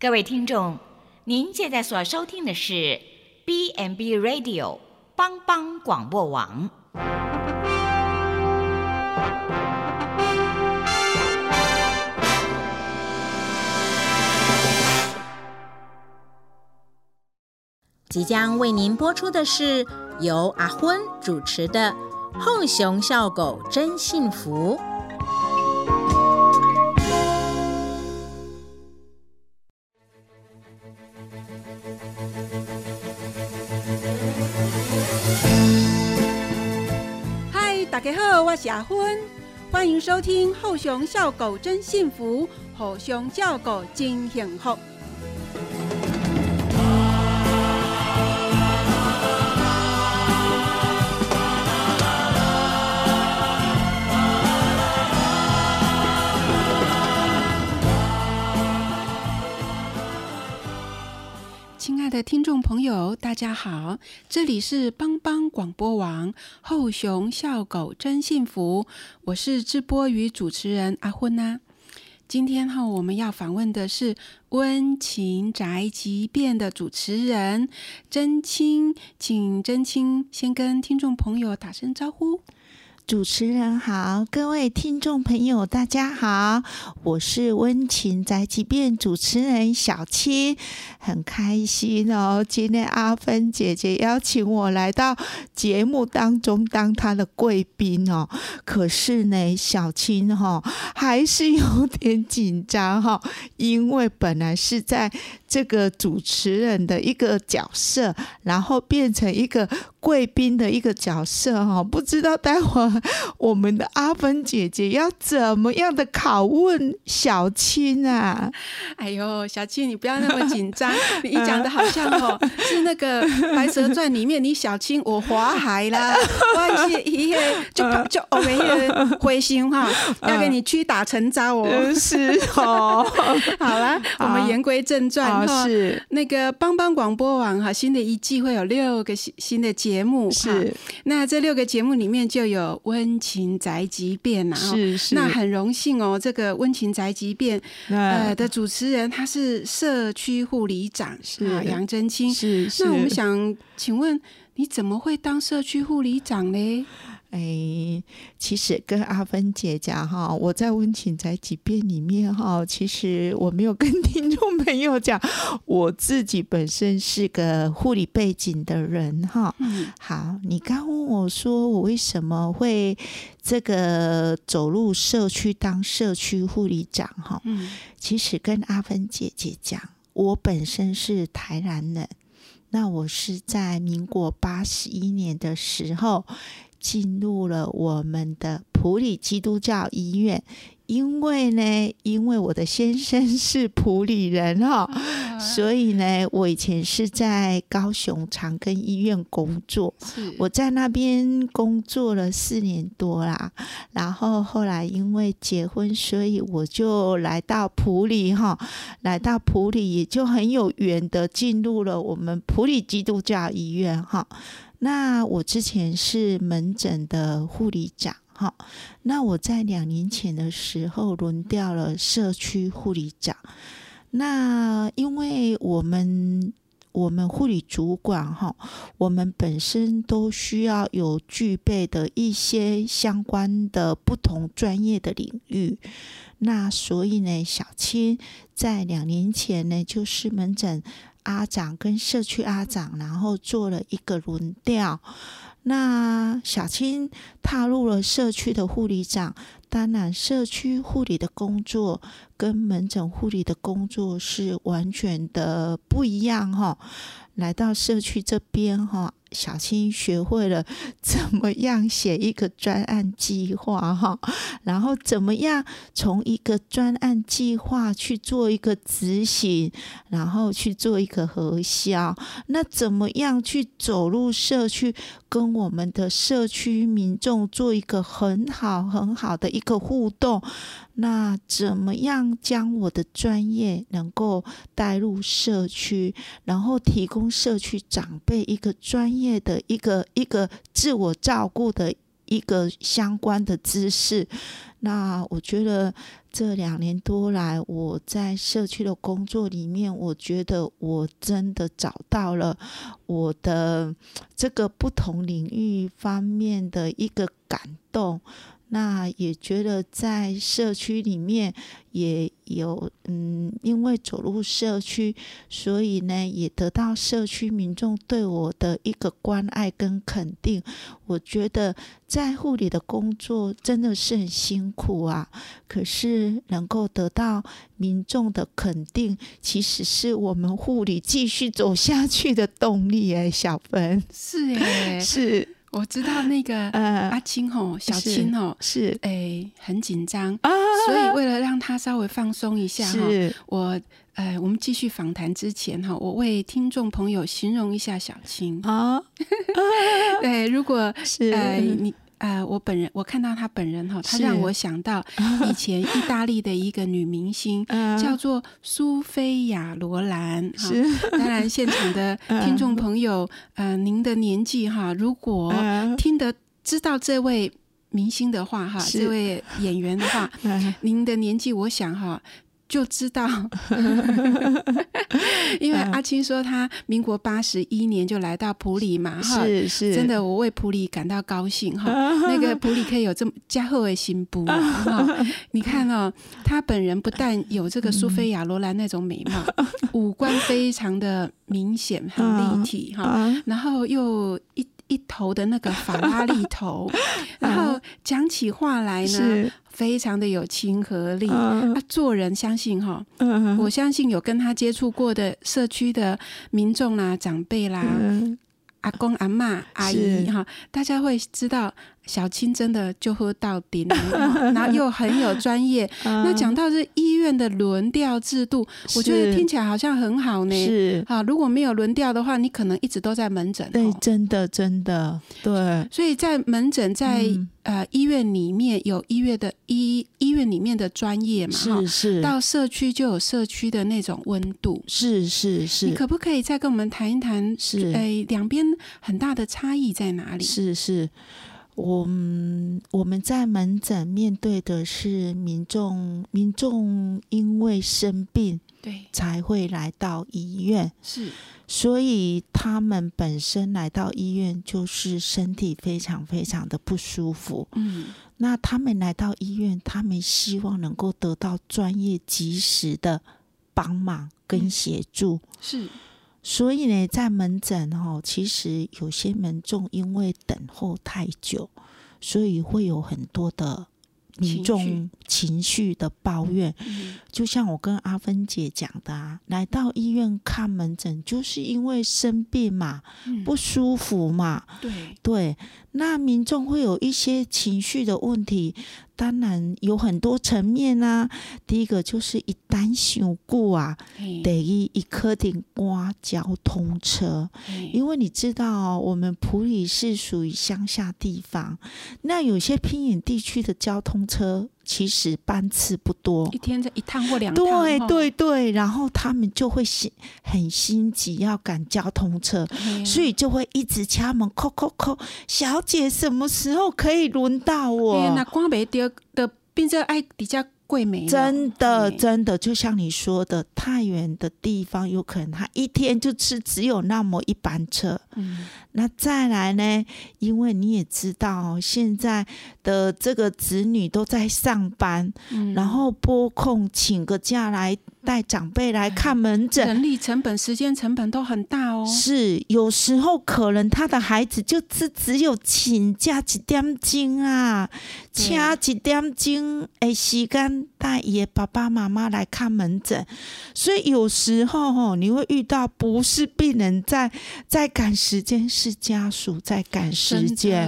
各位听众，您现在所收听的是 B n B Radio 帮帮广播网。即将为您播出的是由阿昏主持的《后熊笑狗真幸福》。我结婚，欢迎收听《后熊笑狗真幸福》，后熊叫狗真幸福。听众朋友，大家好，这里是帮帮广播网后熊笑狗真幸福，我是直播与主持人阿昏呐、今天哈，我们要访问的是温情宅急便的主持人真青，请真青先跟听众朋友打声招呼。主持人好，各位听众朋友，大家好，我是温情宅急便主持人小七，很开心哦。今天阿芬姐姐邀请我来到节目当中当她的贵宾哦，可是呢，小青哈、哦、还是有点紧张哈、哦，因为本来是在这个主持人的一个角色，然后变成一个贵宾的一个角色哈、哦，不知道待会儿我们的阿芬姐姐要怎么样的拷问小青啊？哎呦，小青，你不要那么紧张，你讲的好像哦是那个《白蛇传》里面你小青我华海啦，我是一个就就我们一个灰心哈，要给你屈打成招哦。嗯是哦，好啦，我们言归正传啊哈。是那个帮帮广播网哈，新的一季会有六个新新的节目，哈是那这六个节目里面就有温情宅急便呐，哈是是，那很荣幸哦，这个温情宅急便呃的主持人他是社区护理长是啊杨真清。是是。那我们想请问，你怎么会当社区护理长呢？哎，其实跟阿芬姐讲哈，我在温情宅急便里面哈，其实我没有跟 听众朋友讲，我自己本身是个护理背景的人哈。嗯好，你刚问我说我为什么会这个走入社区当社区护理长哈？嗯其实跟阿芬姐姐讲，我本身是台南人，那我是在民国八十一年的时候进入了我们的普里基督教医院。因为呢，因为我的先生是普里人哈、所以呢，我以前是在高雄长庚医院工作。我在那边工作了四年多啦，然后后来因为结婚，所以我就来到普里哈，来到普里也就很有缘的进入了我们普里基督教医院哈。那我之前是门诊的护理长哈，那我在两年前的时候轮调了社区护理长。那因为我们我们护理主管哈，我们本身都需要有具备的一些相关的不同专业的领域。那所以呢，小青在两年前呢，就是门诊阿长跟社区阿长，然后做了一个轮调。那小青踏入了社区的护理长，当然社区护理的工作跟门诊护理的工作是完全的不一样哈。来到社区这边哈，小青学会了怎么样写一个专案计划哈，然后怎么样从一个专案计划去做一个执行，然后去做一个核销。那怎么样去走入社区，跟我们的社区民众做一个很好很好的一个互动？那怎么样将我的专业能够带入社区，然后提供社区长辈一个专业业的一个一个自我照顾的一个相关的知识。那我觉得这两年多来，我在社区的工作里面，我觉得我真的找到了我的这个不同领域方面的一个感动。那也觉得在社区里面也有，嗯，因为走入社区，所以呢，也得到社区民众对我的一个关爱跟肯定。我觉得在护理的工作真的是很辛苦啊，可是能够得到民众的肯定，其实是我们护理继续走下去的动力。哎，小芬，是哎，是。我知道那个阿青吼，小青哦是诶很紧张啊，所以为了让他稍微放松一下哈，我呃我们继续访谈之前哈，我为听众朋友形容一下小青。啊，对，如果是。呃你。呃，我本人我看到她本人哈，她让我想到 以前意大利的一个女明星，叫做苏菲亚罗兰。是，当然现场的 听众朋友，呃，您的年纪哈，如果听得知道这位明星的话哈，这位演员的话，您的年纪，我想哈。就知道，因为阿青说他民国八十一年就来到普里嘛，哈，是是，真的我为普里感到高兴哈。那个普里可以有这么加厚的新布哈，你看哦，他本人不但有这个苏菲亚罗兰那种美貌，五官非常的明显很立体哈，然后又一。一头的那个法拉利头，然后讲起话来呢，非常的有亲和力。啊，做人相信哈，我相信有跟他接触过的社区的民众啦、长辈啦。阿公、阿妈、阿姨哈，大家会知道小青真的就喝到底，然后又很有专业。那讲到这医院的轮调制度，我觉得听起来好像很好呢。是啊，如果没有轮调的话，你可能一直都在门诊。对，真的真的对。所以在门诊，在呃医院里面有医院的医医院里面的专业嘛，是是。到社区就有社区的那种温度，是是是。你可不可以再跟我们谈一谈？是哎，两边。很大的差异在哪里？是是，我我们在门诊面对的是民众，民众因为生病，对，才会来到医院。是，所以他们本身来到医院就是身体非常非常的不舒服。嗯，那他们来到医院，他们希望能够得到专业及时的帮忙跟协助。是。所以呢，在门诊哦，其实有些民众因为等候太久，所以会有很多的民众情绪的抱怨。就像我跟阿芬姐讲的啊，来到医院看门诊，就是因为生病嘛，不舒服嘛。对对，那民众会有一些情绪的问题。当然有很多层面啊。第一个就是一旦想过啊，得一一颗顶刮交通车，因为你知道我们普里是属于乡下地方，那有些偏远地区的交通车。其实班次不多，一天这一趟或两趟。对对对，然后他们就会心很心急，要赶交通车，所以就会一直敲门，叩叩叩。小姐，什么时候可以轮到我？那光没丢的，变成爱比较。真的真的，就像你说的，太远的地方，有可能他一天就吃只有那么一班车。嗯，那再来呢？因为你也知道，现在的这个子女都在上班，然后拨空请个假来。带长辈来看门诊，人力成本、时间成本都很大哦。是，有时候可能他的孩子就只只有请假几点钟啊，掐几点钟诶时间带爷爸爸妈妈来看门诊，所以有时候吼你会遇到不是病人在在赶时间，是家属在赶时间。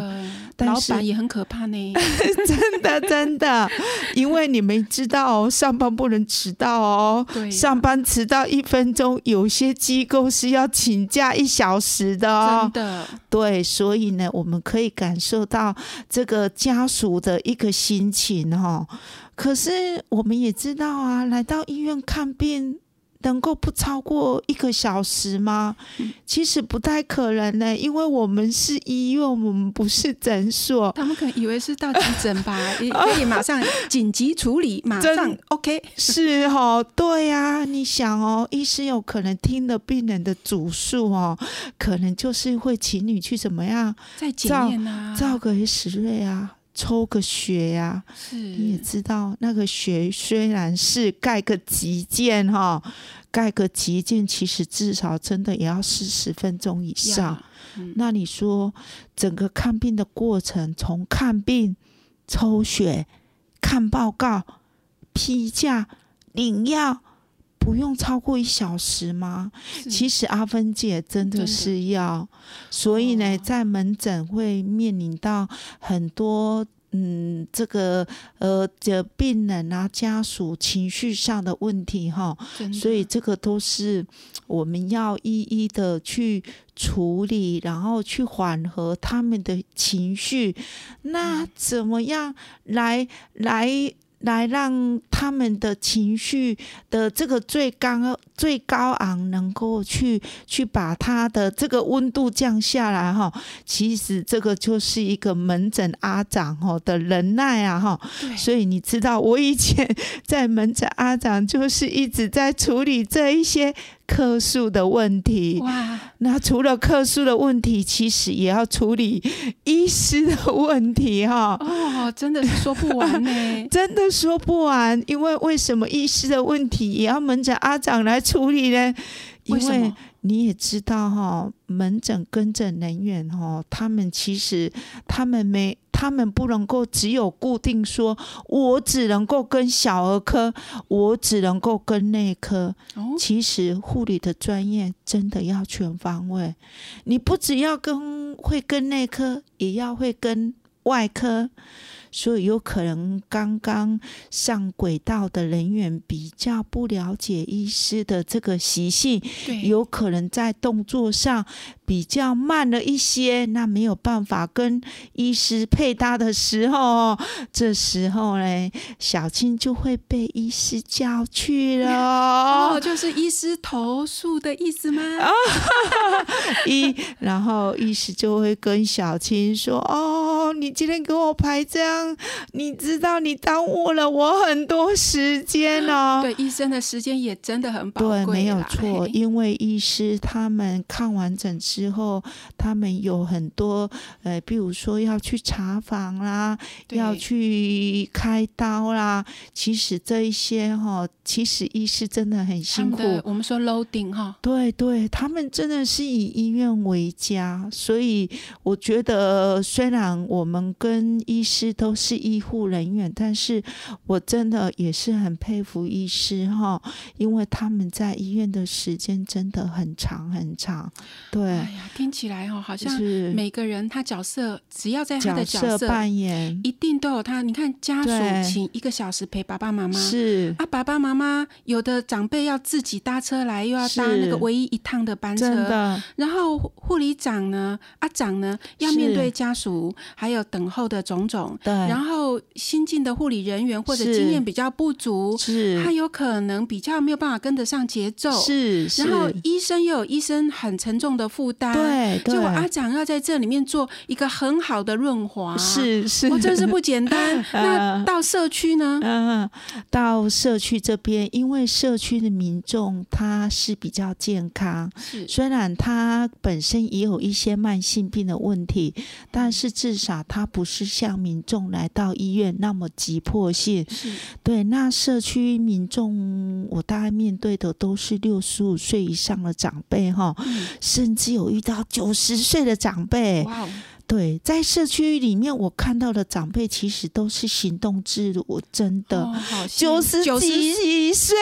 老板也很可怕呢，真的真的，因为你们知道哦，上班不能迟到哦。对，上班迟到一分钟，有些机构是要请假一小时的哦。真的，对，所以呢，我们可以感受到这个家属的一个心情哈。可是我们也知道啊，来到医院看病。能够不超过一个小时吗？其实不太可能呢，因为我们是医院，我们不是诊所。他们可能以为是到急诊吧，也可以马上紧急处理，马上 OK。是哦，对呀、你想哦，医师有可能听了病人的主诉哦，可能就是会请你去怎么样再检验啊，照个 X 瑞啊，抽个血呀、是你也知道，那个血虽然是盖个急件哈、盖个急件，其实至少真的也要四十分钟以上。那你说整个看病的过程，从看病、抽血、看报告、批假、领药，不用超过一小时吗？其实阿芬姐真的是要，所以呢，哦在门诊会面临到很多。嗯，这个呃，这病人啊，家属情绪上的问题哈，所以这个都是我们要一一的去处理，然后去缓和他们的情绪。那怎么样来来来让他们的情绪的这个最高最高昂能够去去把他的这个温度降下来哈？其实这个就是一个门诊阿长哈的忍耐啊哈。所以你知道，我以前在门诊阿长就是一直在处理这一些客诉的问题。哇，那除了客诉的问题，其实也要处理医师的问题哈。哦，真的是说不完呢。真的说不完，因为为什么医师的问题也要门诊阿长来处理呢？因为？你也知道哈、门诊跟诊人员哈、他们其实他们没，他们不能够只有固定说，我只能够跟小儿科，我只能够跟内科。哦，其实护理的专业真的要全方位，你不只要跟会跟内科，也要会跟外科。所以有可能刚刚上轨道的人员比较不了解医师的这个习性，有可能在动作上比较慢了一些，那没有办法跟医师配搭的时候，这时候呢，小青就会被医师叫去了哦，哦。就是医师投诉的意思吗？医，然后医师就会跟小青说：“哦，你今天给我排这样，你知道你耽误了我很多时间哦。”对，医生的时间也真的很宝贵对，贵，没有错，因为医师他们看完诊之后，他们有很多呃，比如说要去查房啦，要去开刀啦，其实这一些哈、其实医师真的很辛苦。我们说 loading 哈，对对，他们真的是以医院为家，所以我觉得，虽然我们跟医师都是医护人员，但是我真的也是很佩服医师哈，因为他们在医院的时间真的很长很长。对哎，呀，听起来哦，好像每个人他角色，只要在他的角色扮演。一定都有他。你看家属请一个小时陪爸爸妈妈，是。啊，爸爸妈妈有的长辈要自己搭车来，又要搭那个唯一一趟的班车。真的。然后护护理长呢，阿长呢，要面对家属，还有等候的种种。对，然后新进的护理人员或者经验比较不足，是。他有可能比较没有办法跟得上节奏。是是，然后医生又有医生很沉重的负担，对对。结果阿长要在这里面做一个很好的润滑，，是是，我，真是不简单。那到社区呢？嗯，到社区这边，因为社区的民众他是比较健康，是。虽然他本身也有一些慢性病的问题，但是至少他不是像民众来到医院那么急迫性。是。对，那社区民众，我大概面对的都是六十五岁以上的长辈哈，嗯。甚至有遇到九十岁的长辈。对，在社区里面，我看到的长辈其实都是行动自如，真的。九十九十几岁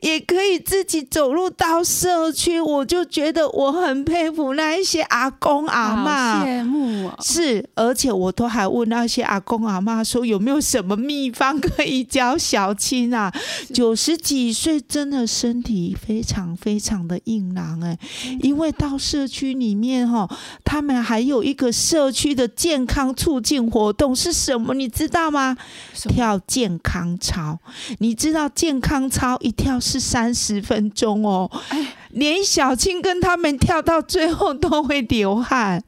也可以自己走入到社区，我就觉得我很佩服那一些阿公阿好嬷。羡慕哦。是，而且我都还问那些阿公阿妈说有没有什么秘方可以教小青啊？九十几岁真的身体非常非常的硬朗哎、因为到社区里面哈，他们还有一个社区的健康促进活动是什么？你知道吗？跳健康操。你知道健康操一跳是三十分钟哦，哎，连小青跟他们跳到最后都会流汗。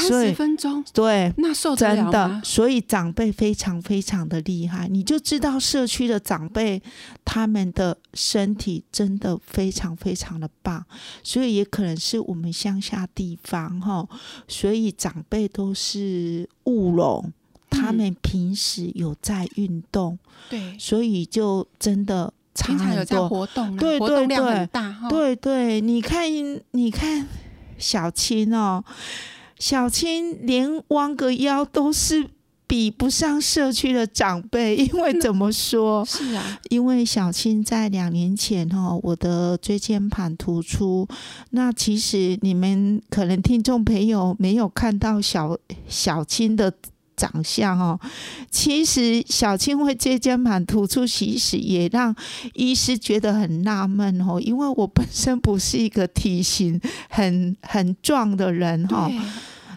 三十分钟，对，那受得真的，？所以长辈非常非常的厉害，你就知道社区的长辈他们的身体真的非常非常的棒，所以也可能是我们乡下地方哈，所以长辈都是务农，他嗯们平时有在运动，对，所以就真的差平常有在很多。活动啊，对对活动量对很大哈。对对，你看，你看小青哦，小青连弯个腰都是比不上社区的长辈，因为怎么说？是啊，因为小青在两年前哦，我的椎间盘突出。那其实你们可能听众朋友没有看到小小青的长相哦，其实小青会椎间盘突出，其实也让医师觉得很纳闷哦，因为我本身不是一个体型很很壮的人哈、对，很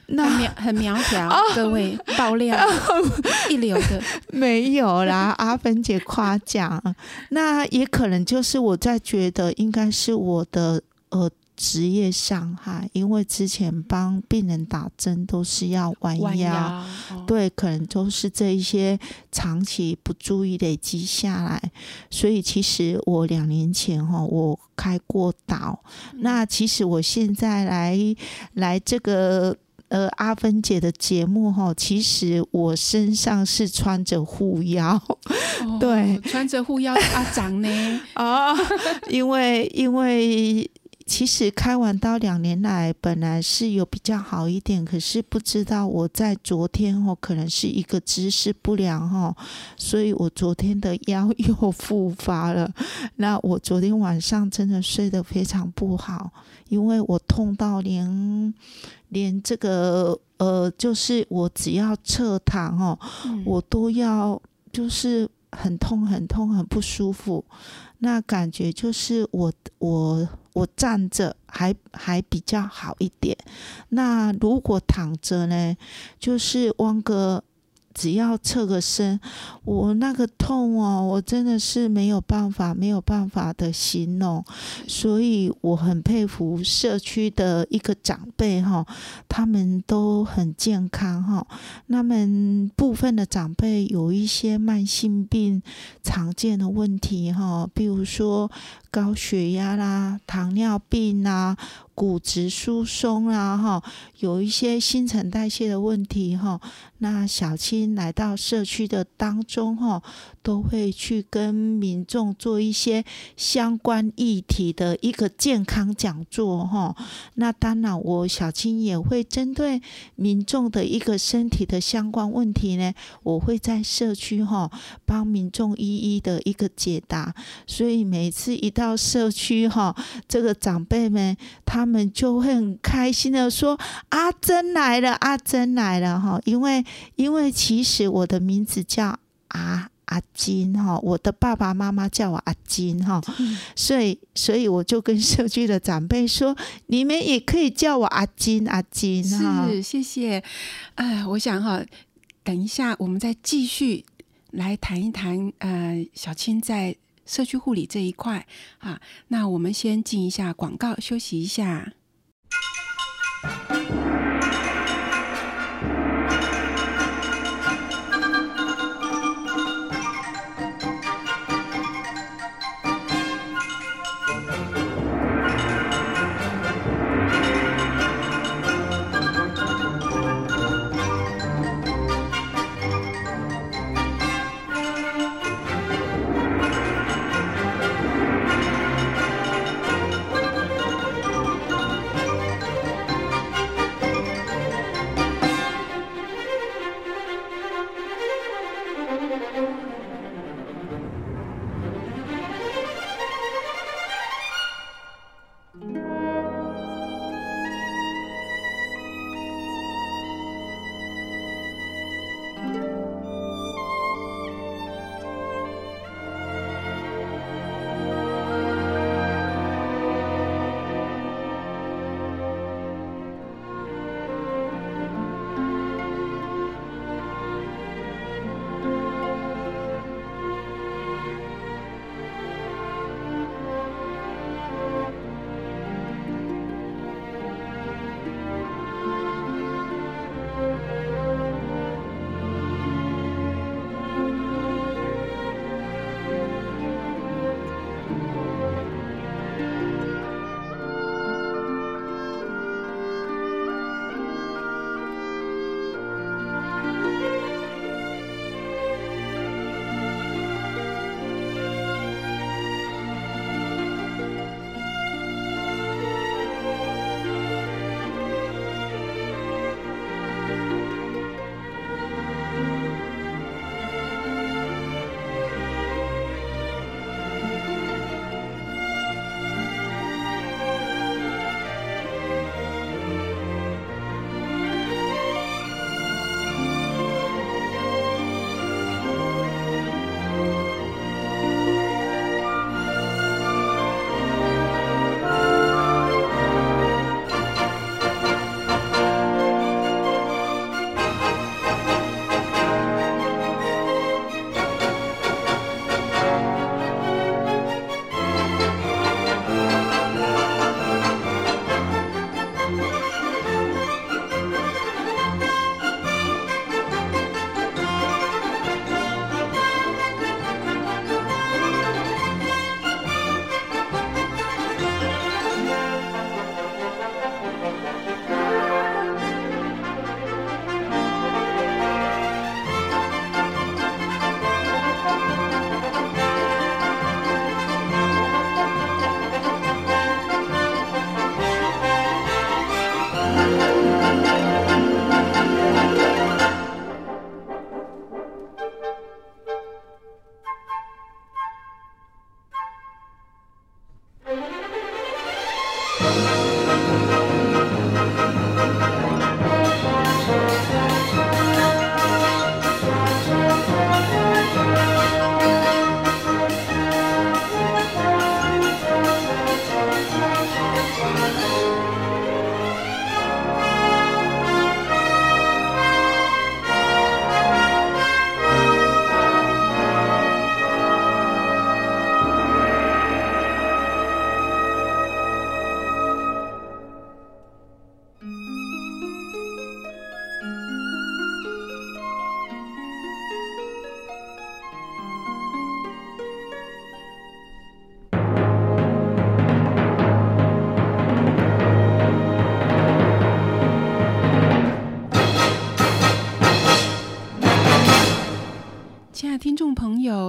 那苗很苗条，各位爆料 一流的，没有啦，阿芬姐夸奖，那也可能就是我在觉得应该是我的呃职业伤害，因为之前帮病人打针都是要弯弯腰。对，可能都是这一些长期不注意累积下来，所以其实我两年前哈，我开过刀。嗯那其实我现在来来这个呃阿芬姐的节目哈，其实我身上是穿着护腰哦 对穿着护腰的阿长呢，哦，因为因为。其实开完刀两年来，本来是有比较好一点，可是不知道我在昨天哦，可能是一个姿势不良哦，所以我昨天的腰又复发了。那我昨天晚上真的睡得非常不好，因为我痛到连连这个呃，就是我只要侧躺哦，嗯我都要就是很痛很痛很不舒服，那感觉就是我我我站着还还比较好一点，那如果躺着呢，就是汪哥。只要侧个身，我那个痛哦，我真的是没有办法，没有办法的形容，所以我很佩服社区的一个长辈哈，他们都很健康哈，那么部分的长辈有一些慢性病常见的问题哈，比如说高血压啦、糖尿病啦、骨质疏松啦哈，有一些新陈代谢的问题哈。那小青来到社区的当中哈，都会去跟民众做一些相关议题的一个健康讲座哈。那当然，我小青也会针对民众的一个身体的相关问题呢，我会在社区哈帮民众一一的一个解答。所以每次一到社区哈，这个长辈们他们就会很开心的说：“阿珍来了，阿珍来了哈！”因为因为其实我的名字叫阿。阿金哈，我的爸爸妈妈叫我阿金哈，所以所以我就跟社区的长辈说，你们也可以叫我阿金阿金哈。是谢谢，呃，我想哈，等一下我们再继续来谈一谈，呃，小青在社区护理这一块啊。那我们先进一下广告，休息一下。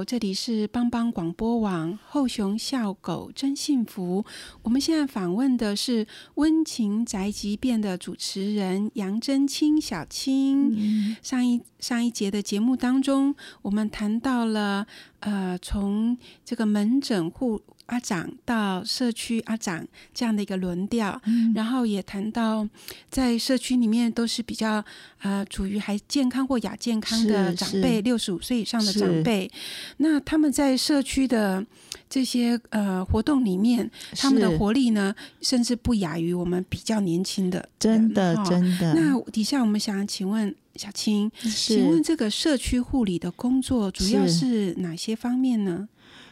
这里是帮帮广播网后熊笑狗真幸福。我们现在访问的是温情宅急便的主持人杨真清小青。上一上一节的节目当中，我们谈到了呃，从这个门诊护。阿长到社区阿长这样的一个轮调，然后也谈到在社区里面都是比较呃处于还健康或亚健康的长辈，六十五岁以上的长辈，那他们在社区的这些呃活动里面，他们的活力呢，甚至不亚于我们比较年轻的，真的真的。那底下我们想请问小青，请问这个社区护理的工作主要是哪些方面呢？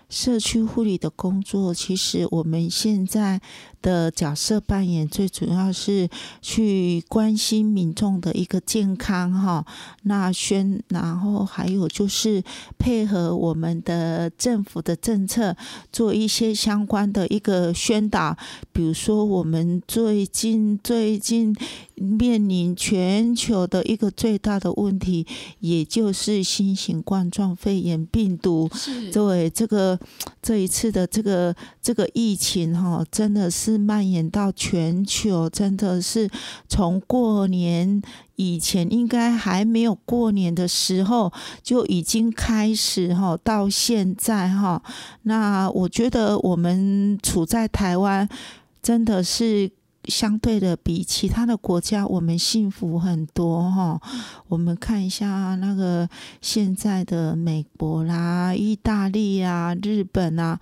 社区护理的工作，其实我们现在的角色扮演，最主要是去关心民众的一个健康，哈。那宣，然后还有就是配合我们的政府的政策，做一些相关的一个宣导。比如说，我们最近最近面临全球的一个最大的问题，也就是新型冠状肺炎病毒。对这个。这一次的这个这个疫情哈，真的是蔓延到全球，真的是从过年以前应该还没有过年的时候就已经开始哈，到现在哈，那我觉得我们处在台湾，真的是。相对的，比其他的国家我们幸福很多哈。我们看一下那个现在的美国啦、意大利啊、日本啊，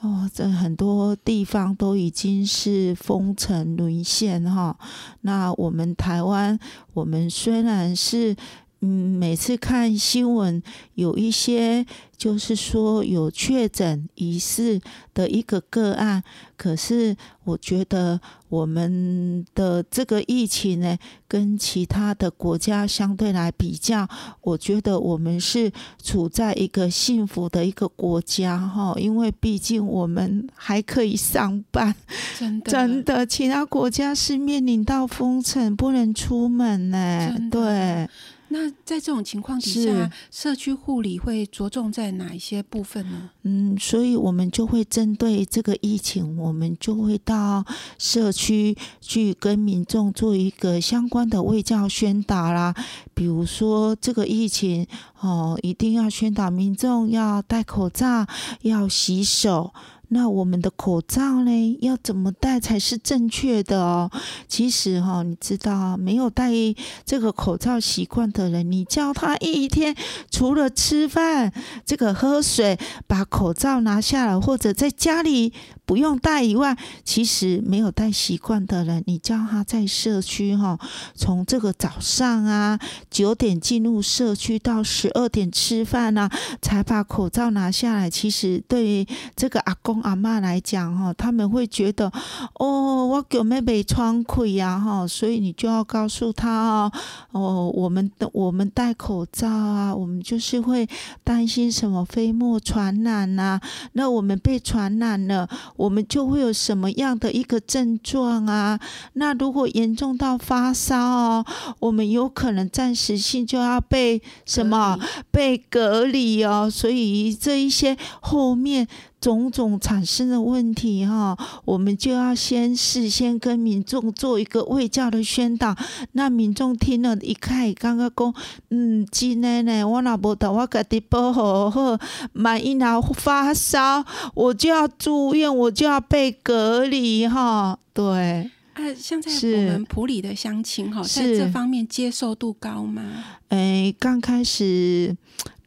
哦，这很多地方都已经是封城沦陷哈。那我们台湾，我们虽然是。嗯，每次看新闻，有一些就是说有确诊疑似的一个个案，可是我觉得我们的这个疫情呢，跟其他的国家相对来比较，我觉得我们是处在一个幸福的一个国家哈，因为毕竟我们还可以上班，真的，真的，其他国家是面临到封城，不能出门呢，对。那在这种情况底下，社区护理会着重在哪一些部分呢？嗯，所以我们就会针对这个疫情，我们就会到社区去跟民众做一个相关的卫教宣导啦。比如说这个疫情哦，一定要宣导民众要戴口罩，要洗手。那我们的口罩呢？要怎么戴才是正确的哦？其实哈，你知道，没有戴这个口罩习惯的人，你叫他一天除了吃饭、这个喝水，把口罩拿下来，或者在家里。不用戴以外，其实没有戴习惯的人，你叫他在社区哈，从这个早上啊九点进入社区到十二点吃饭啊，才把口罩拿下来。其实对于这个阿公阿妈来讲哈，他们会觉得哦，我有没被穿盔呀哈，所以你就要告诉他哦，哦，我们的我们戴口罩啊，我们就是会担心什么飞沫传染呐，那我们被传染了。我们就会有什么样的一个症状啊？那如果严重到发烧哦，我们有可能暂时性就要被什么被隔离哦。所以这一些后面。种种产生的问题哈，我们就要先事先跟民众做一个卫教的宣导。那民众听了一看，刚刚讲，嗯，真的呢，我那无得我家己保护好，万一那发烧，我就要住院，我就要被隔离哈。对，啊，像在我们普里的乡亲哈，在这方面接受度高吗？哎，刚开始。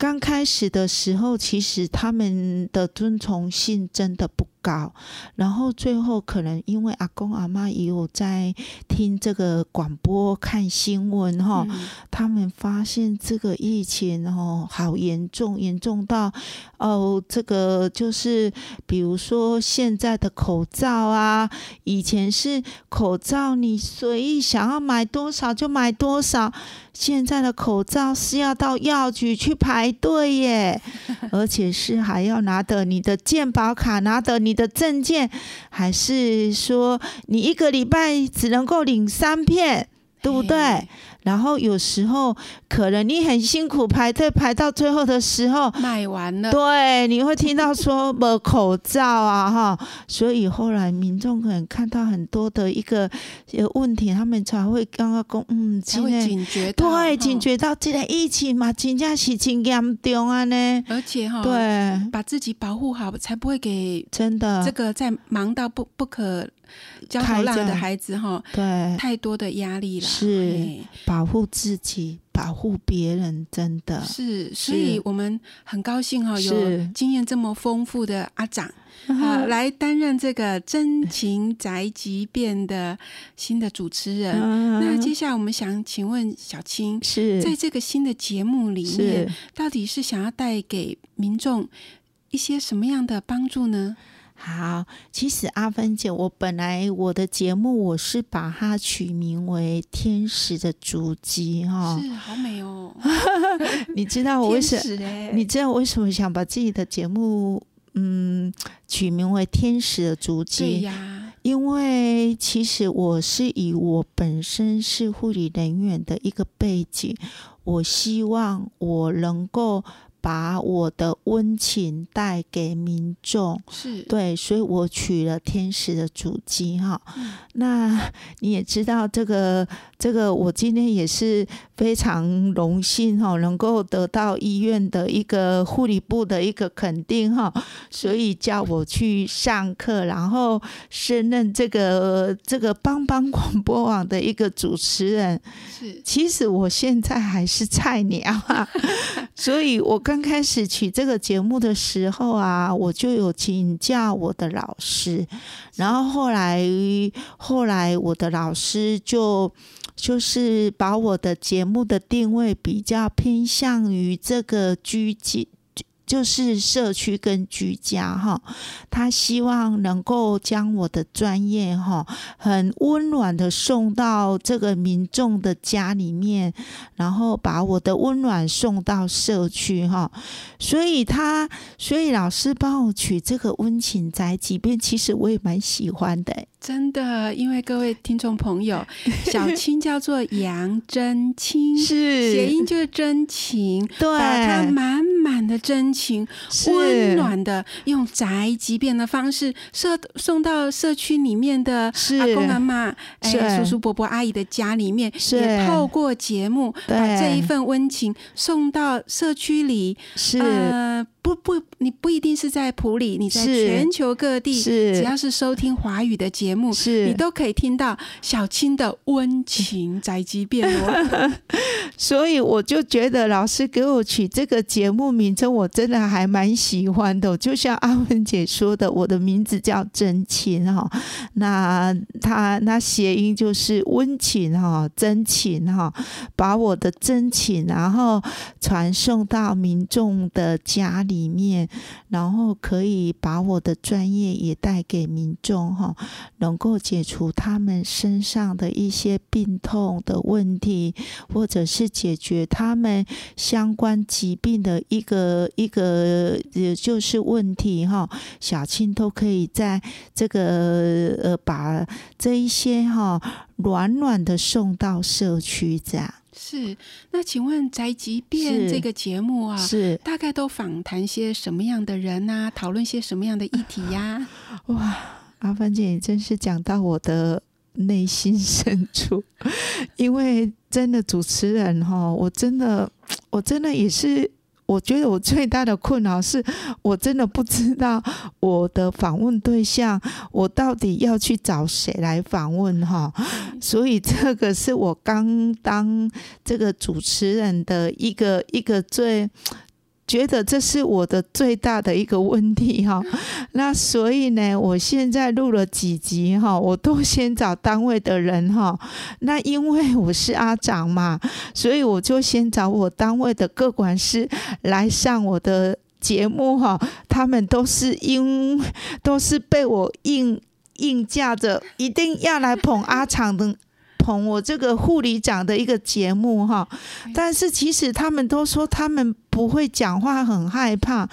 刚开始的时候，其实他们的遵从性真的不高。然后最后可能因为阿公阿妈也有在听这个广播、看新闻哈，他们发现这个疫情哦好严重，严重到哦这个就是比如说现在的口罩啊，以前是口罩你随意想要买多少就买多少。现在的口罩是要到药局去排对耶，而且是还要拿的你的健保卡，拿的你的证件，还是说你一个礼拜只能够领三片，对不对？然后有时候可能你很辛苦排队排到最后的时候，卖完了，对，你会听到说没口罩啊哈，所以后来民众可能看到很多的一个呃问题，他们才会刚刚讲，嗯，才会警觉到，对，警觉到这个疫情嘛，真正是真严重啊呢。而且哈，，对，把自己保护好，才不会给真的，这个在忙到不不可焦头烂额的孩子哈对。太多的压力了。是保护自己，保护别人，真的。是，所以我们很高兴哈，有经验这么丰富的阿长啊，来担任这个真情宅急便的新的主持人。那接下来我们想请问小青，是。在这个新的节目里面，到底是想要带给民众一些什么样的帮助呢？好，其实阿芬姐，我本来我的节目我是把它取名为《天使的足迹》哈，是好美哦，你知道我为什天使哎，你知道我为什么想把自己的节目嗯取名为《天使的足迹》？呀，因为其实我是以我本身是护理人员的一个背景，我希望我能够把我的温情带给民众。是，对，所以我取了天使的主机哈。嗯那你也知道，这个这个，我今天也是非常荣幸哈，能够得到医院的一个护理部的一个肯定哈，所以叫我去上课，然后升任这个这个帮帮广播网的一个主持人。是，其实我现在还是菜鸟啊，所以我刚开始取这个节目的时候啊，我就有请教我的老师，然后后来后来我的老师就就是把我的节目的定位比较偏向于这个居家。就是社区跟居家哈，他希望能够将我的专业哈，很温暖的送到这个民众的家里面，然后把我的温暖送到社区哈。所以他，所以老师帮我取这个温情宅急便，其实我也蛮喜欢的。真的，因为各位听众朋友，小青叫做杨真青，是，谐音就是真情，对，把它满满的真情、温暖的，用宅急便的方式社送到社区里面的是。阿公阿妈、哎是。叔叔伯伯阿姨的家里面，是。也透过节目对。把这一份温情送到社区里。是、呃，不不，你不一定是在普里，你在全球各地，是。只要是收听华语的节目，是你都可以听到小青的温情宅急便哦。所以我就觉得老师给我取这个节目名称，我真的还蛮喜欢的。就像阿文姐说的，我的名字叫真情哈，那他那谐音就是温情哈，真情哈，把我的真情然后传送到民众的家里面，然后可以把我的专业也带给民众哈，能够解除他们身上的一些病痛的问题。或者是解决他们相关疾病的一个一个也就是问题哈，小青都可以在这个呃把这一些哈暖暖的送到社区这样是，那请问宅急便是这个节目啊，是大概都访谈些什么样的人啊？讨论些什么样的议题呀、哇，阿芬姐，你真是讲到我的内心 深处，因为真的主持人哈，我真的，我真的也是。我觉得我最大的困扰是，我真的不知道我的访问对象，我到底要去找谁来访问哈。所以这个是我刚当这个主持人的一个一个最觉得这是我的最大的一个问题哈。那所以呢，我现在录了几集哈，我都先找单位的人哈。那因为我是阿长嘛，所以我就先找我单位的各管事来上我的节目哈。他们都是因都是被我硬硬架着，一定要来捧阿长的。捧我这个护理长的一个节目哈，但是其实他们都说他们不会讲话，很害怕。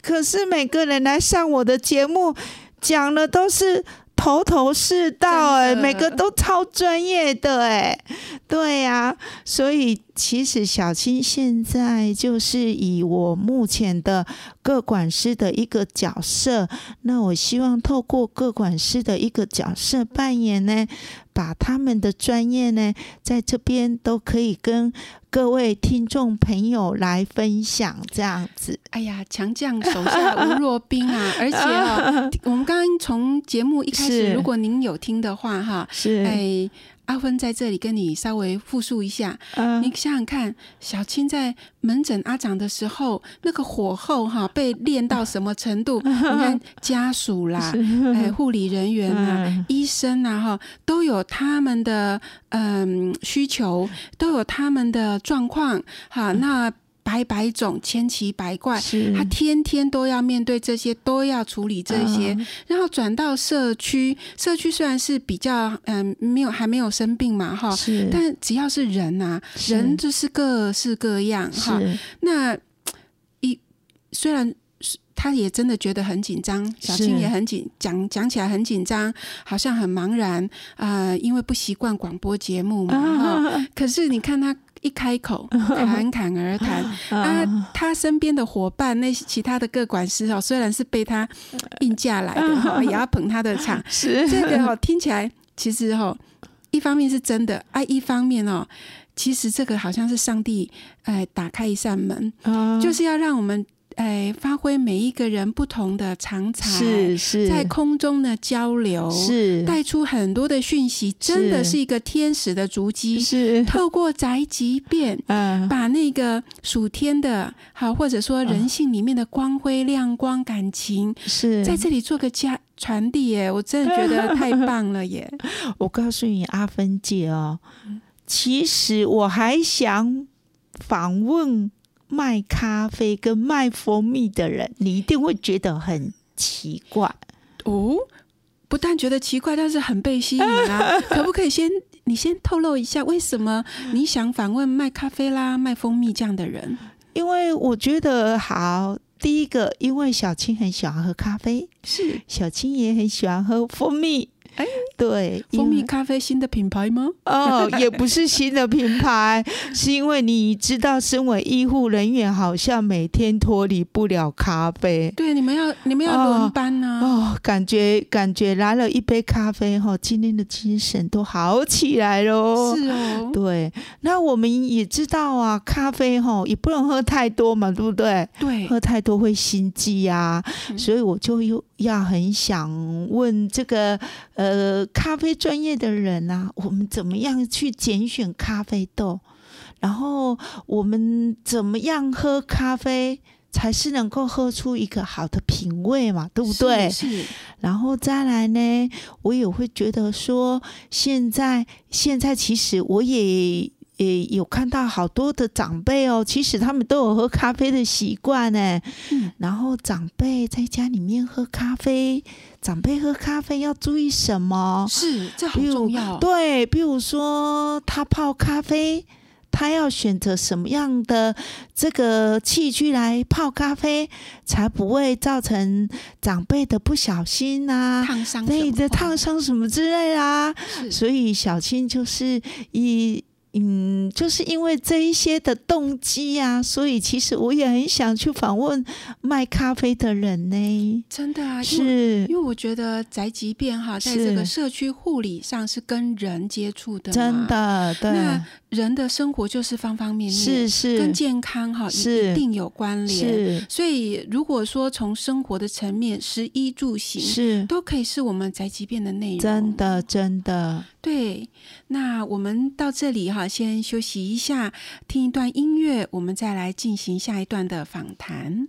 可是每个人来上我的节目，讲的都是头头是道哎、每个都超专业的哎、对呀、所以其实小青现在就是以我目前的各管师的一个角色，那我希望透过各管师的一个角色扮演呢，把他们的专业呢，在这边都可以跟各位听众朋友来分享，这样子。哎呀，强将手下无弱兵啊！而且哦，我们刚刚从节目一开始，如果您有听的话，哈，是，哎，阿芬在这里跟你稍微复述一下。嗯你想想看，小青在门诊阿长的时候，那个火候哈被练到什么程度？你看家属啦，哎，护理人员啊，嗯医生啊，哈，都有他们的嗯需求，都有他们的状况，哈，那百百种千奇百怪。是他天天都要面对这些，都要处理这些，嗯然后转到社区，社区虽然是比较嗯没有还没有生病嘛哈，是，但只要是人啊，人就是各式各样哈。那一虽然是他也真的觉得很紧张，小青也很紧，讲讲起来很紧张，好像很茫然啊、呃因为不习惯广播节目嘛哈。啊可是你看他一开口，侃侃而谈。啊，他身边的伙伴那些其他的各管师哦，虽然是被他硬架来的哈，也要捧他的场，是。这个哦，听起来其实哦，一方面是真的，啊，一方面哦，其实这个好像是上帝哎打开一扇门，啊就是要让我们哎发挥每一个人不同的长才，是是。在空中的交流，是。带出很多的讯息，真的是。一个天使的足迹。是。透过宅急便，嗯。把那个属天的，好或者说人性里面的光辉、亮光、感情，是在这里做个加传递耶，我真的觉得太 棒了耶！我告诉你，阿芬姐哦，嗯。其实我还想访问卖咖啡跟卖蜂蜜的人，你一定会觉得很奇怪。哦，不但觉得奇怪，但是很被吸引啊！可不可以先你先透露一下，为什么你想访问卖咖啡啦、卖蜂蜜这样的人？因为我觉得好，第一个，因为小青很喜欢喝咖啡，是小青也很喜欢喝蜂蜜。哎对，蜂蜜咖啡新的品牌吗？哦，也不是新的品牌，是因为你知道，身为医护人员，好像每天脱离不了咖啡。对，你们要你们要轮班呢、哦，感觉感觉来了一杯咖啡哈、今天的精神都好起来喽。是哦，对，那我们也知道啊，咖啡哈、也不能喝太多嘛，对不对？对，喝太多会心悸啊，嗯所以我就又要很想问这个呃咖啡专业的人啊，我们怎么样去拣选咖啡豆，然后我们怎么样喝咖啡才是能够喝出一个好的品味嘛，对不对？是是然后再来呢，我也会觉得说，现在现在其实我也也有看到好多的长辈哦，其实他们都有喝咖啡的习惯呢。嗯然后长辈在家里面喝咖啡，长辈喝咖啡要注意什么？是，这好重要。对，比如说他泡咖啡。他要选择什么样的这个器具来泡咖啡，才不会造成长辈的不小心啊，烫伤对的烫伤什么之类啊、所以小青就是以嗯，就是因为这一些的动机啊，所以其实我也很想去访问卖咖啡的人呢。真的啊，是因为我觉得宅急便哈，在是这个社区护理上是跟人接触的，真。的，对，那人的生活就是方方面面，是是跟健康哈是一定有关联。是所以如果说从生活的层面，食衣住行是都可以是我们宅急便的内容。真的真的，对，那我们到这里哈，先休息一下，听一段音乐，我们再来进行下一段的访谈。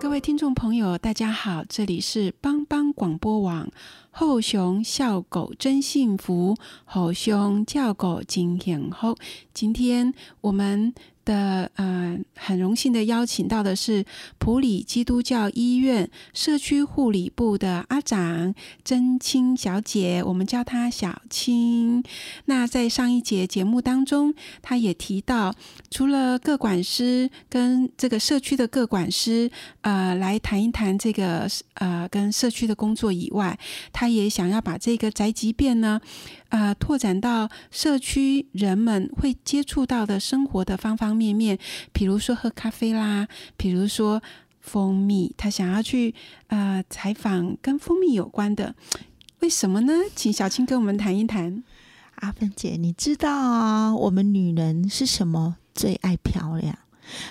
各位听众朋友，大家好，这里是帮帮广播网。后熊笑狗真幸福，后熊叫狗真幸福。今天我们。的呃，很荣幸的邀请到的是普里基督教医院社区护理部的阿长真青小姐，我们叫她小青。那在上一节节目当中，她也提到，除了各管师跟这个社区的各管师呃来谈一谈这个呃跟社区的工作以外，她也想要把这个宅急便呢。呃，拓展到社区人们会接触到的生活的方方面面，比如说喝咖啡啦，比如说蜂蜜，他想要去呃采访跟蜂蜜有关的，为什么呢？请小青跟我们谈一谈。阿芬姐，你知道啊，我们女人是什么最爱漂亮？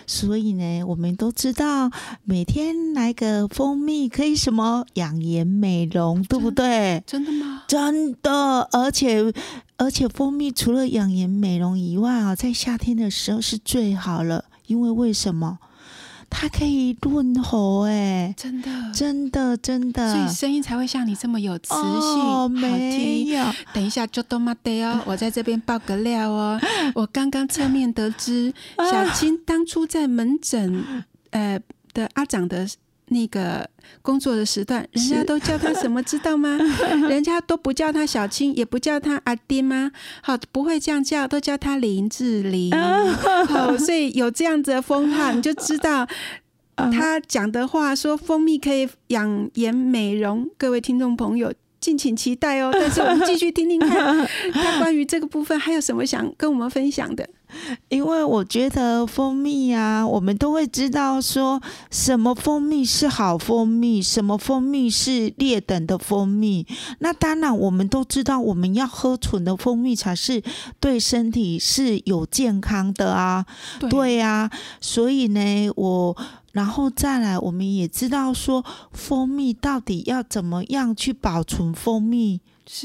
所以呢，我们都知道每天来个蜂蜜可以什么养颜美容，对不对？真的吗？真的，而且而且蜂蜜除了养颜美容以外啊，在夏天的时候是最好了，因为为什么？它可以润喉，哎，真的，真的，真的，所以声音才会像你这么有磁性，好听。等一下，就多妈得哦，我在这边爆个料哦。我刚刚侧面得知，小青当初在门诊，呃的阿长的。那个工作的时段，人家都叫他什么，知道吗？人家都不叫他小青，也不叫他阿丁吗？好，不会这样叫，都叫他林志玲。好，所以有这样子的封号，你就知道 他讲的话，说蜂蜜可以养颜美容。各位听众朋友，敬请期待哦。但是我们继续听听看，他关于这个部分还有什么想跟我们分享的。因为我觉得蜂蜜啊，我们都会知道说什么蜂蜜是好蜂蜜，什么蜂蜜是劣等的蜂蜜。那当然，我们都知道我们要喝纯的蜂蜜才是对身体是有健康的啊。对呀，所以呢，我然后再来，我们也知道说蜂蜜到底要怎么样去保存蜂蜜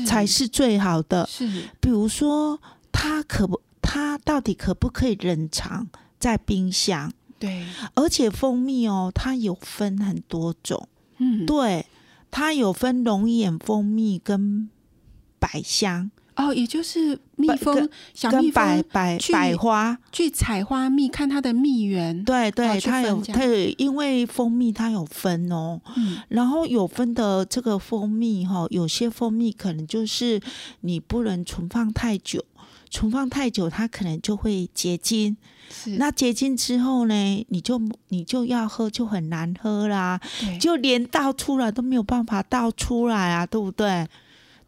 才是最好的。是，比如说它可不。它到底可不可以冷藏在冰箱？对，而且蜂蜜哦，它有分很多种。嗯，对，它有分龙眼蜂蜜跟百香哦，也就是蜜蜂小蜜蜂百百百花去采花蜜，看它的蜜源。对对，它有它有，因为蜂蜜它有分哦。嗯，然后有分的这个蜂蜜哈，有些蜂蜜可能就是你不能存放太久。存放太久，它可能就会结晶。是，那结晶之后呢，你就你就要喝就很难喝啦，就连倒出来都没有办法倒出来啊，对不对？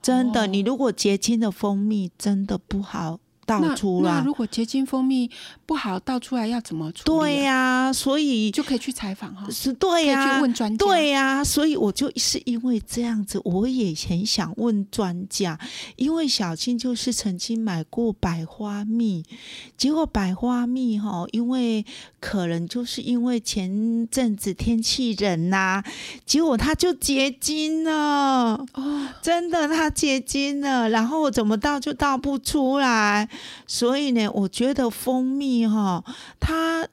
真的，你如果结晶的蜂蜜真的不好。倒出来，那如果结晶蜂蜜不好倒出来要怎么处理？对呀，所以就可以去采访哈。是，对呀，去问专家。对呀，所以我就是因为这样子，我也很想问专家，因为小青就是曾经买过百花蜜，结果百花蜜哈，因为可能就是因为前阵子天气冷呐，结果它就结晶了。哦，真的，它结晶了，然后我怎么倒就倒不出来。所以呢，我觉得蜂蜜哈，它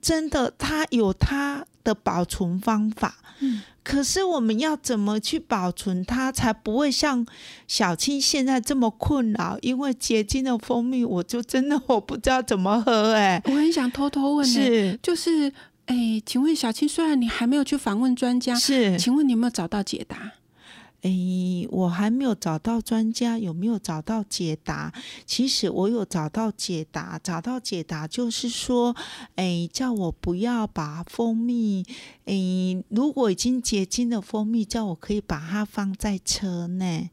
真的它有它的保存方法。嗯，可是我们要怎么去保存它，才不会像小青现在这么困扰？因为结晶的蜂蜜，我就真的我不知道怎么喝。哎，我很想偷偷问，是就是哎，请问小青，虽然你还没有去访问专家，是，请问你有没有找到解答？诶，我还没有找到专家，有没有找到解答？其实我有找到解答，找到解答就是说，诶，叫我不要把蜂蜜，诶，如果已经结晶的蜂蜜，叫我可以把它放在车内。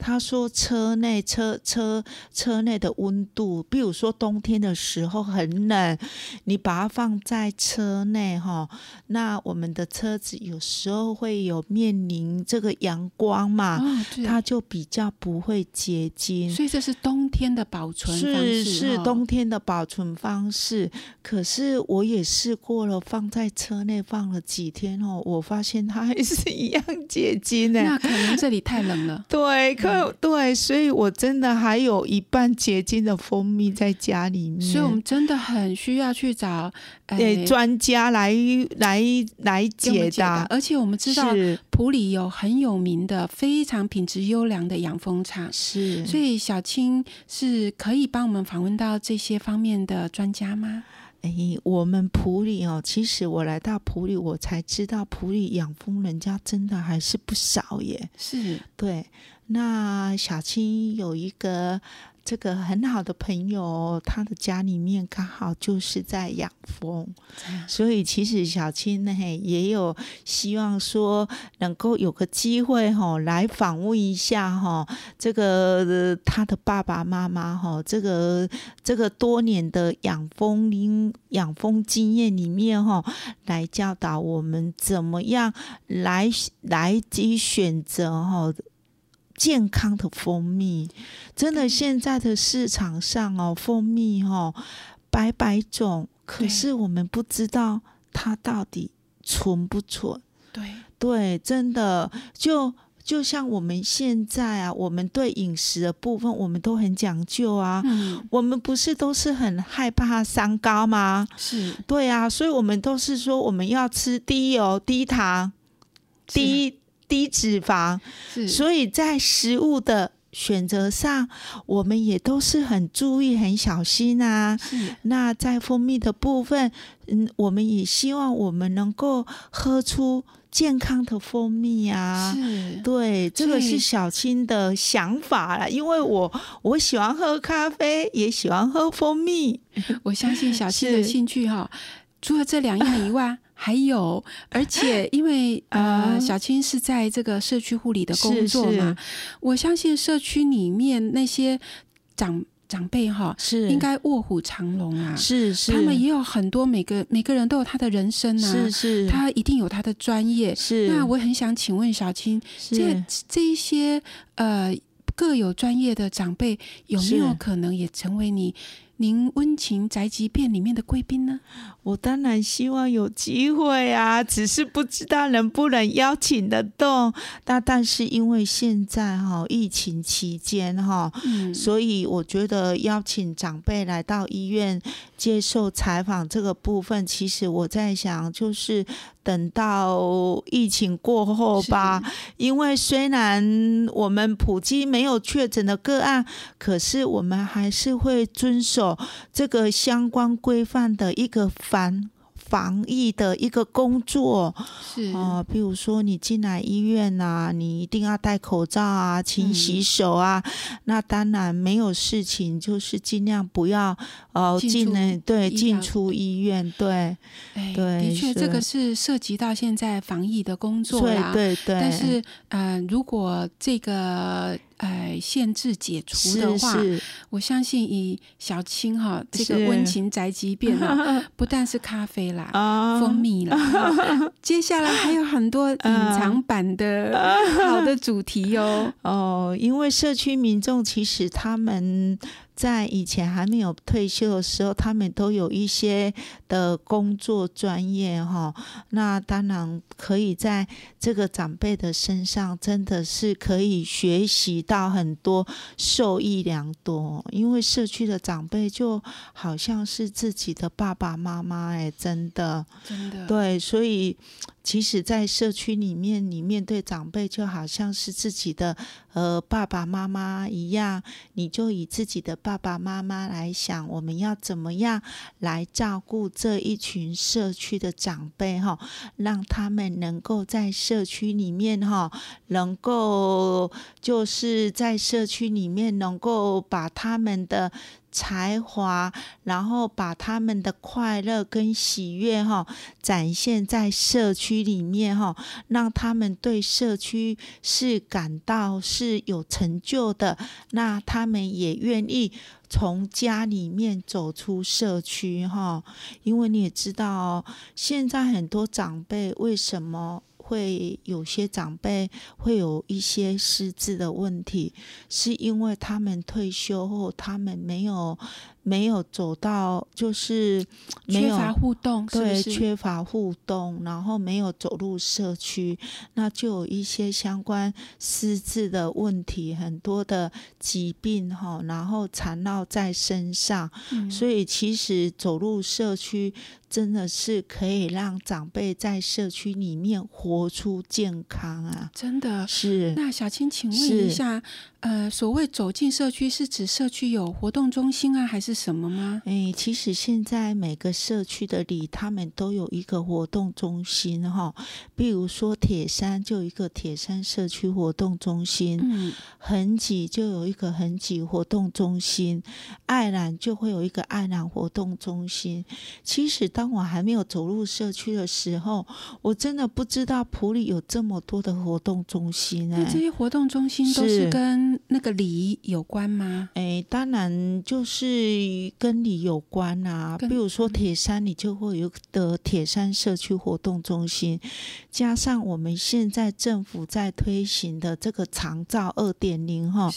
他说：“车内车车车内的温度，比如说冬天的时候很冷，你把它放在车内哈，那我们的车子有时候会有面临这个阳光嘛，它就比较不会结晶。所以这是冬天的保存方式，是是冬天的保存方式。可是我也试过了，放在车内放了几天哦，我发现它还是一样结晶呢。那可能这里太冷了。对。对对，所以我真的还有一半结晶的蜂蜜在家里面，所以我们真的很需要去找诶专家来来来解答。而且我们知道普里有很有名的、非常品质优良的养蜂场，是。所以小青是可以帮我们访问到这些方面的专家吗？哎，我们普里哦，其实我来到普里，我才知道普里养蜂人家真的还是不少耶。是对，那小青有一个。这个很好的朋友，他的家里面刚好就是在养蜂，所以其实小青呢也有希望说能够有个机会哈来访问一下哈这个他的爸爸妈妈哈这个这个多年的养蜂林养蜂经验里面哈来教导我们怎么样来来及选择哈。健康的蜂蜜，真的现在的市场上哦，蜂蜜哦，百百种，可是我们不知道它到底纯不纯。对对，真的就就像我们现在啊，我们对饮食的部分，我们都很讲究啊。嗯，我们不是都是很害怕三高吗？是对啊，所以我们都是说我们要吃低油、低糖、低。低脂肪，所以在食物的选择上，我们也都是很注意、很小心啊。那在蜂蜜的部分，嗯，我们也希望我们能够喝出健康的蜂蜜啊。是，对，这个是小青的想法啦。因为我我喜欢喝咖啡，也喜欢喝蜂蜜。我相信小青的兴趣哈，除了这两样以外。还有，而且 因为呃，小青是在这个社区护理的工作嘛，我相信社区里面那些长长辈哈，是。应该卧虎藏龙啊，是是，他们也有很多每个每个人都有他的人生啊，是是，他一定有他的专业。是，那我很想请问小青，这这一些呃各有专业的长辈，有没有可能也成为你？您温情宅急便里面的贵宾呢？我当然希望有机会啊，只是不知道能不能邀请得动。那但是因为现在哈疫情期间哈，所以我觉得邀请长辈来到医院接受采访这个部分，其实我在想就是。等到疫情过后吧，因为虽然我们普及没有确诊的个案，可是我们还是会遵守这个相关规范的一个防。防疫的一个工作是啊，比如说你进来医院呐，你一定要戴口罩啊，勤洗手啊。那当然没有事情，就是尽量不要呃进来对进出医院对。对，的确这个是涉及到现在防疫的工作啦。对对。但是呃，如果这个。哎，限制解除的话，我相信以小青哈这个温情宅急便啊，不但是咖啡啦、蜂蜜啦，接下来还有很多隐藏版的 好的主题哟。哦，因为社区民众其实他们。在以前还没有退休的时候，他们都有一些的工作专业哈。那当然可以在这个长辈的身上，真的是可以学习到很多，受益良多。因为社区的长辈就好像是自己的爸爸妈妈，哎，真的，真的，对，所以。其实，在社区里面，你面对长辈就好像是自己的呃爸爸妈妈一样，你就以自己的爸爸妈妈来想，我们要怎么样来照顾这一群社区的长辈哈，让他们能够在社区里面哈，能够就是在社区里面能够把他们的。才华，然后把他们的快乐跟喜悦哈展现在社区里面哈，让他们对社区是感到是有成就的，那他们也愿意从家里面走出社区哈，因为你也知道，现在很多长辈为什么？会有些长辈会有一些失智的问题，是因为他们退休后，他们没有没有走到，就是没有缺乏互动，对，缺乏互动，然后没有走入社区，那就有一些相关失智的问题，很多的疾病哈，然后缠绕在身上。嗯所以其实走入社区，真的是可以让长辈在社区里面活出健康啊。真的。是，那小青，请问一下，呃，所谓走进社区，是指社区有活动中心啊，还是什么吗？诶，其实现在每个社区的里，他们都有一个活动中心哈。比如说铁山就有一个铁山社区活动中心，嗯，恒吉就有一个恒吉活动中心，爱兰就会有一个爱兰活动中心。其实当我还没有走入社区的时候，我真的不知道普里有这么多的活动中心那这哎。些活动中心都是是跟那个里有关吗？诶，当然就是跟你有关啊，比如说铁山，你就会有的铁山社区活动中心，加上我们现在政府在推行的这个长照二点零哈，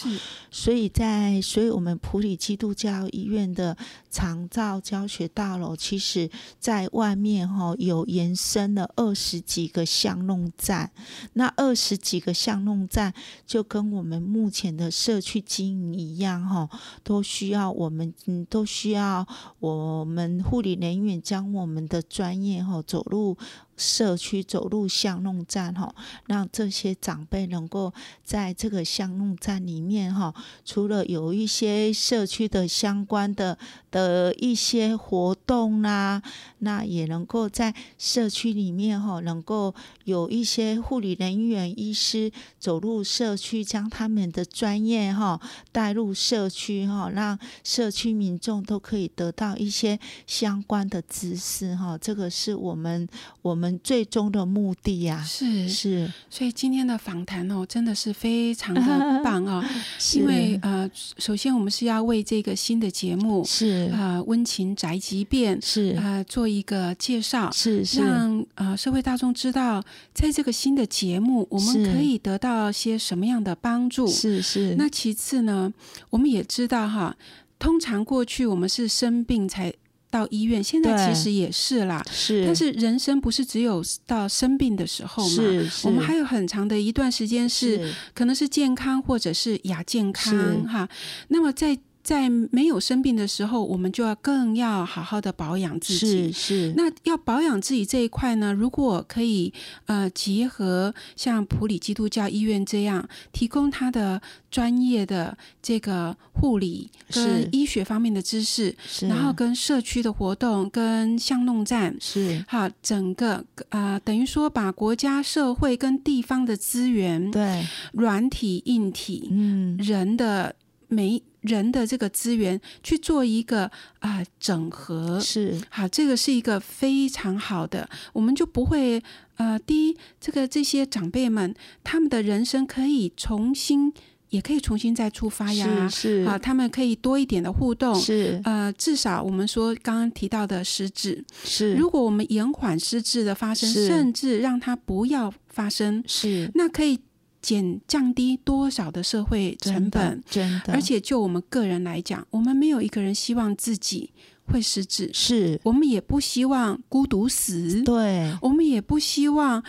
所以在所以我们普里基督教医院的长照教学大楼，其实在外面哈、有延伸了二十几个巷弄站，那二十几个巷弄站就跟我们目前的社区经营一样哈、都需要我们嗯都需要我们护理人员将我们的专业哈、走入。社区走入巷弄站哈，让这些长辈能够在这个巷弄站里面哈，除了有一些社区的相关的的一些活动啦、那也能够在社区里面哈，能够有一些护理人员、医师走入社区，将他们的专业哈带入社区哈，让社区民众都可以得到一些相关的知识哈。这个是我们我们最终的目的呀、是，是，所以今天的访谈哦，真的是非常的棒 哦，因为呃，首先我们是要为这个新的节目是。呃温情宅急便是。呃做一个介绍，是是。让呃社会大众知道，在这个新的节目，我们可以得到些什么样的帮助。是是，那其次呢，我们也知道哈，通常过去我们是生病才到医院，现在其实也是啦。是，但是人生不是只有到生病的时候嘛？是是我们还有很长的一段时间是是可能是健康或者是亚健康哈。那么在在没有生病的时候，我们就要更要好好的保养自己。是。是，那要保养自己这一块呢，如果可以呃结合像普里基督教医院这样，提供他的专业的这个护理跟是。医学方面的知识，然后跟社区的活动跟巷弄站。是。好，整个呃，等于说把国家、社会跟地方的资源，对，软体、硬体，嗯，人的每人的这个资源去做一个啊、整合。是。好，这个是一个非常好的，我们就不会呃，第一，这个这些长辈们他们的人生可以重新，也可以重新再出发呀。是是。啊，他们可以多一点的互动。是。呃，至少我们说刚刚提到的失智，是，如果我们延缓失智的发生，甚至让它不要发生，是。那可以减降低多少的社会成真的本？真的，而且就我们个人来讲，我们没有一个人希望自己会失智，是。我们也不希望孤独死，对，我们也不希望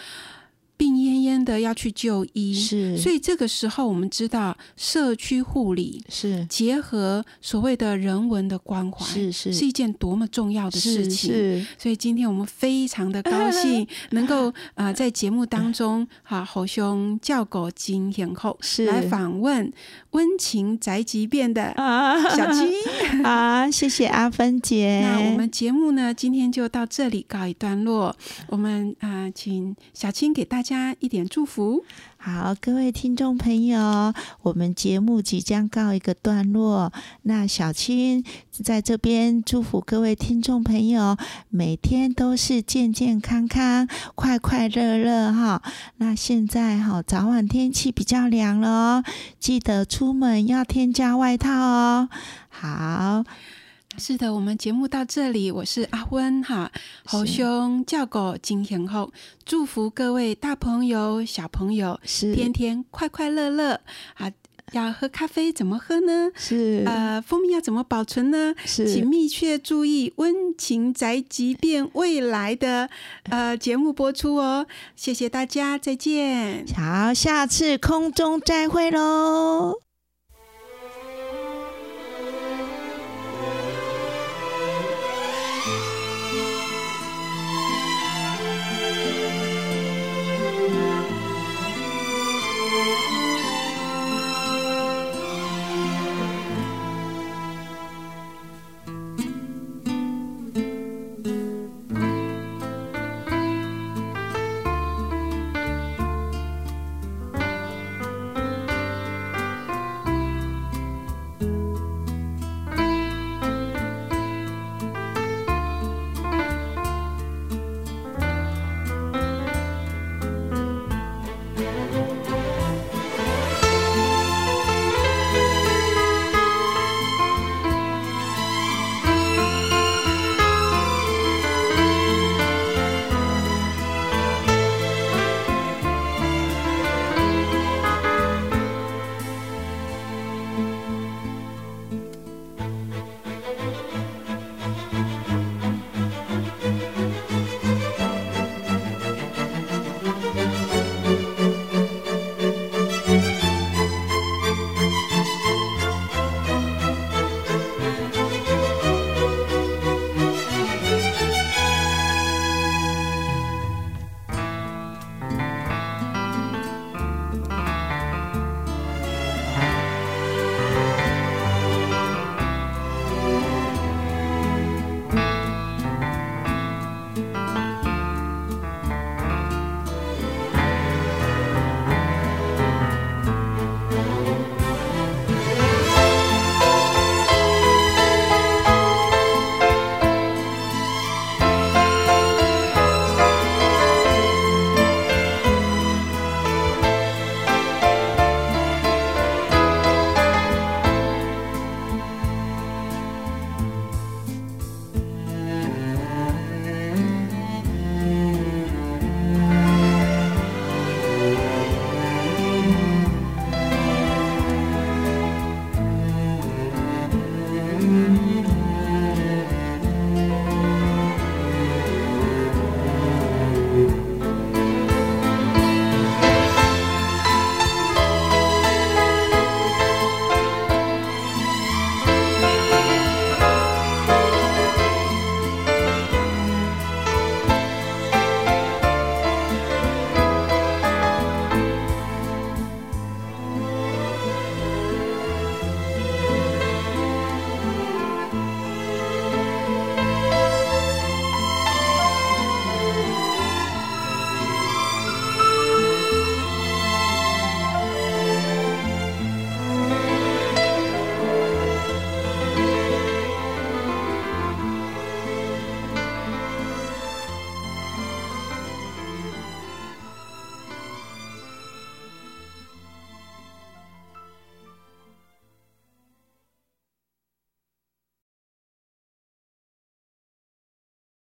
病恹恹的要去就医。是，所以这个时候，我们知道社区护理是结合所谓的人文的关怀，是是是一件多么重要的事情。是所以今天我们非常的高兴，能够呃在节目当中，哈侯兄叫狗金天后是来访问温情宅急便的啊，小七。啊，谢谢阿芬姐。那我们节目呢，今天就到这里告一段落。我们啊、呃请小青给大家加一点祝福。好，各位听众朋友，我们节目即将告一个段落。那小青在这边祝福各位听众朋友，每天都是健健康康、快快乐乐哈。那现在哈，早晚天气比较凉了哦，记得出门要添加外套哦。好，是的，我们节目到这里，我是阿温哈，侯兄叫狗金天后，祝福各位大朋友、小朋友是天天快快乐乐啊！要喝咖啡怎么喝呢？是呃，蜂蜜要怎么保存呢？是请密切注意《温情宅急便未来的呃节目播出哦。谢谢大家，再见。好，下次空中再会喽。